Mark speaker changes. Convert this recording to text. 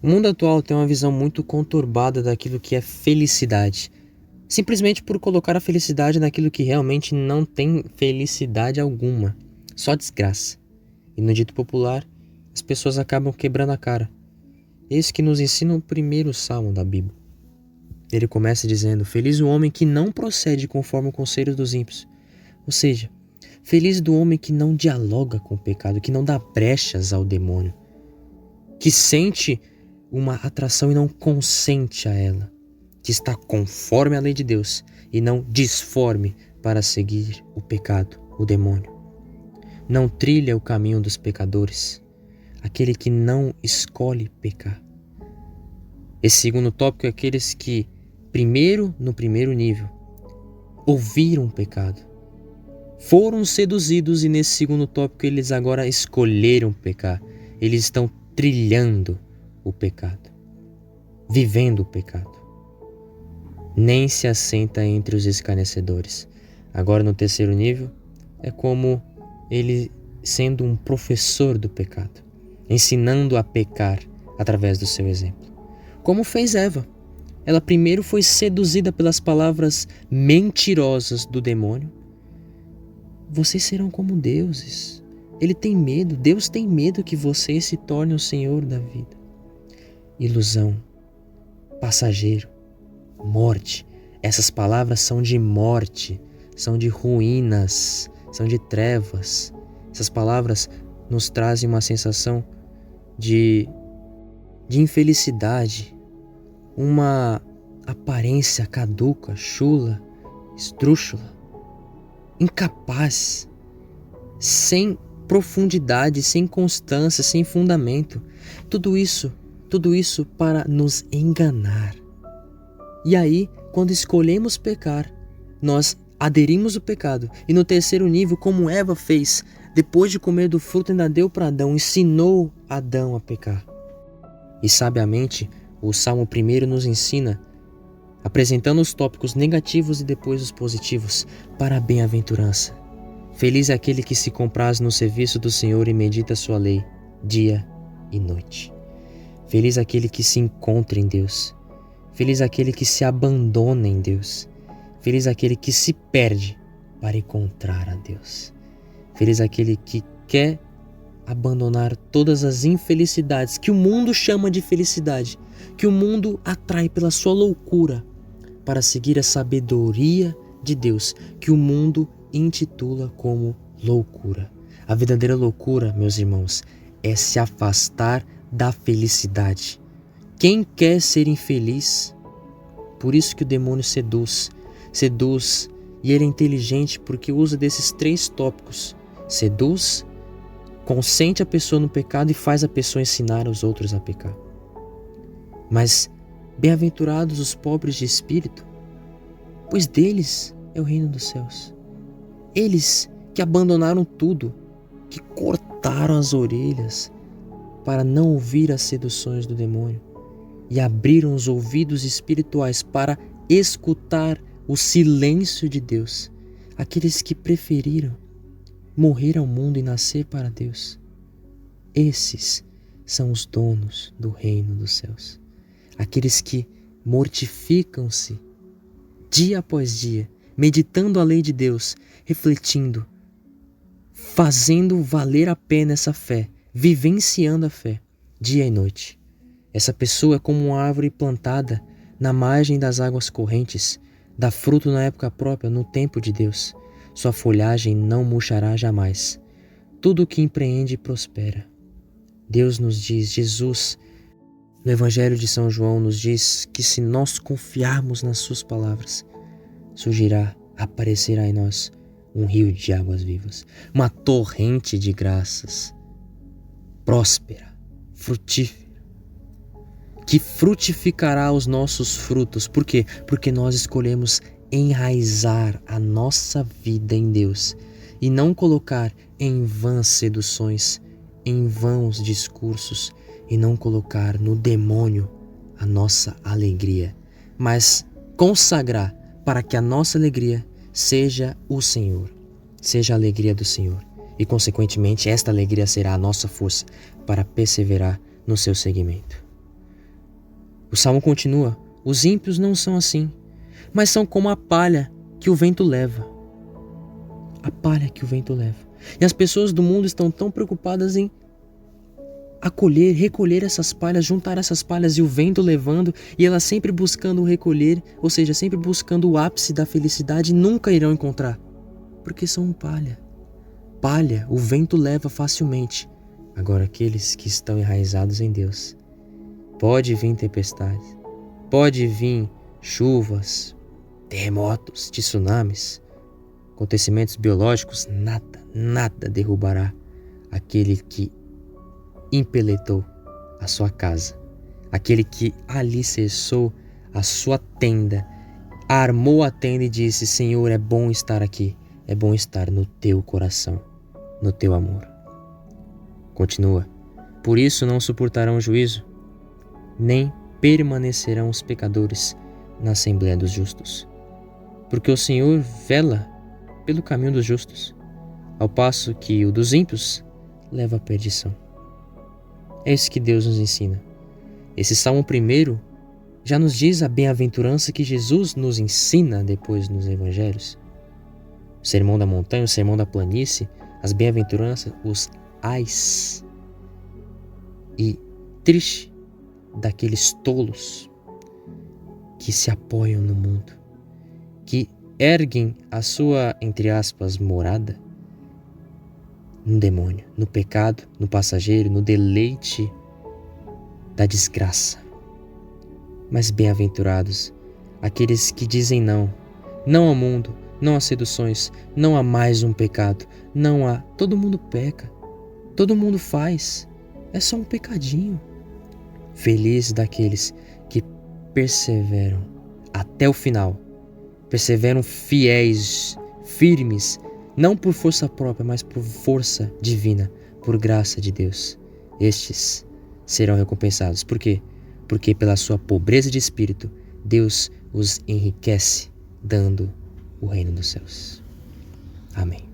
Speaker 1: O mundo atual tem uma visão muito conturbada daquilo que é felicidade, simplesmente por colocar a felicidade naquilo que realmente não tem felicidade alguma, só desgraça. E no dito popular, as pessoas acabam quebrando a cara. Esse que nos ensina o primeiro salmo da Bíblia. Ele começa dizendo: Feliz o homem que não procede conforme o conselho dos ímpios. Ou seja, feliz do homem que não dialoga com o pecado, que não dá brechas ao demônio, que sente uma atração e não consente a ela, que está conforme à lei de Deus e não disforme para seguir o pecado, o demônio. Não trilha o caminho dos pecadores, aquele que não escolhe pecar. Esse segundo tópico é aqueles que, primeiro, no primeiro nível, ouviram o pecado, foram seduzidos e nesse segundo tópico eles agora escolheram pecar. Eles estão trilhando o pecado, vivendo o pecado. Nem se assenta entre os escarnecedores. Agora, no terceiro nível, é como ele sendo um professor do pecado, ensinando a pecar através do seu exemplo. Como fez Eva. Ela primeiro foi seduzida pelas palavras mentirosas do demônio. Vocês serão como deuses. Ele tem medo, Deus tem medo que você se torne o Senhor da vida ilusão, passageiro, morte. Essas palavras são de morte, são de ruínas, são de trevas. Essas palavras nos trazem uma sensação de, de infelicidade, uma aparência caduca, chula, estrúxula, incapaz, sem profundidade, sem constância, sem fundamento. Tudo isso tudo isso para nos enganar. E aí, quando escolhemos pecar, nós aderimos o pecado. E no terceiro nível, como Eva fez, depois de comer do fruto, ainda deu para Adão, ensinou Adão a pecar. E sabiamente, o Salmo 1 nos ensina, apresentando os tópicos negativos e depois os positivos, para a bem-aventurança. Feliz é aquele que se compraz no serviço do Senhor e medita sua lei, dia e noite. Feliz aquele que se encontra em Deus. Feliz aquele que se abandona em Deus. Feliz aquele que se perde para encontrar a Deus. Feliz aquele que quer abandonar todas as infelicidades que o mundo chama de felicidade, que o mundo atrai pela sua loucura, para seguir a sabedoria de Deus, que o mundo intitula como loucura. A verdadeira loucura, meus irmãos, é se afastar da felicidade. Quem quer ser infeliz? Por isso que o demônio seduz, seduz, e ele é inteligente porque usa desses três tópicos: seduz, consente a pessoa no pecado e faz a pessoa ensinar os outros a pecar. Mas bem-aventurados os pobres de espírito, pois deles é o reino dos céus. Eles que abandonaram tudo, que cortaram as orelhas, para não ouvir as seduções do demônio e abriram os ouvidos espirituais para escutar o silêncio de Deus, aqueles que preferiram morrer ao mundo e nascer para Deus. Esses são os donos do reino dos céus, aqueles que mortificam-se dia após dia, meditando a lei de Deus, refletindo, fazendo valer a pena essa fé vivenciando a fé, dia e noite. Essa pessoa é como uma árvore plantada na margem das águas correntes, dá fruto na época própria, no tempo de Deus. Sua folhagem não murchará jamais. Tudo o que empreende prospera. Deus nos diz, Jesus, no Evangelho de São João, nos diz que se nós confiarmos nas Suas palavras, surgirá, aparecerá em nós um rio de águas vivas, uma torrente de graças próspera, frutífera, que frutificará os nossos frutos. Por quê? Porque nós escolhemos enraizar a nossa vida em Deus e não colocar em vãs seduções, em vãos discursos e não colocar no demônio a nossa alegria, mas consagrar para que a nossa alegria seja o Senhor, seja a alegria do Senhor e, consequentemente, esta alegria será a nossa força para perseverar no seu seguimento. O salmo continua: Os ímpios não são assim, mas são como a palha que o vento leva. A palha que o vento leva. E as pessoas do mundo estão tão preocupadas em acolher, recolher essas palhas, juntar essas palhas e o vento levando, e elas sempre buscando recolher, ou seja, sempre buscando o ápice da felicidade, nunca irão encontrar, porque são palha. Palha, o vento leva facilmente. Agora, aqueles que estão enraizados em Deus, pode vir tempestade, pode vir chuvas, terremotos, tsunamis, acontecimentos biológicos, nada, nada derrubará aquele que impeletou a sua casa, aquele que alicerçou a sua tenda, armou a tenda e disse: Senhor, é bom estar aqui, é bom estar no teu coração, no teu amor. Continua. Por isso não suportarão juízo, nem permanecerão os pecadores na Assembleia dos Justos. Porque o Senhor vela pelo caminho dos justos, ao passo que o dos ímpios leva à perdição. É isso que Deus nos ensina. Esse Salmo primeiro já nos diz a bem-aventurança que Jesus nos ensina depois nos Evangelhos. O sermão da montanha, o sermão da planície, as bem-aventuranças, os ais. E triste daqueles tolos que se apoiam no mundo, que erguem a sua, entre aspas, morada no demônio, no pecado, no passageiro, no deleite da desgraça. Mas bem-aventurados aqueles que dizem não, não ao mundo, não a seduções, não há mais um pecado, não há. Todo mundo peca, todo mundo faz, é só um pecadinho. Feliz daqueles que perseveram até o final, perseveram fiéis, firmes não por força própria, mas por força divina, por graça de Deus. Estes serão recompensados. Por quê? Porque pela sua pobreza de espírito, Deus os enriquece, dando o reino dos céus. Amém.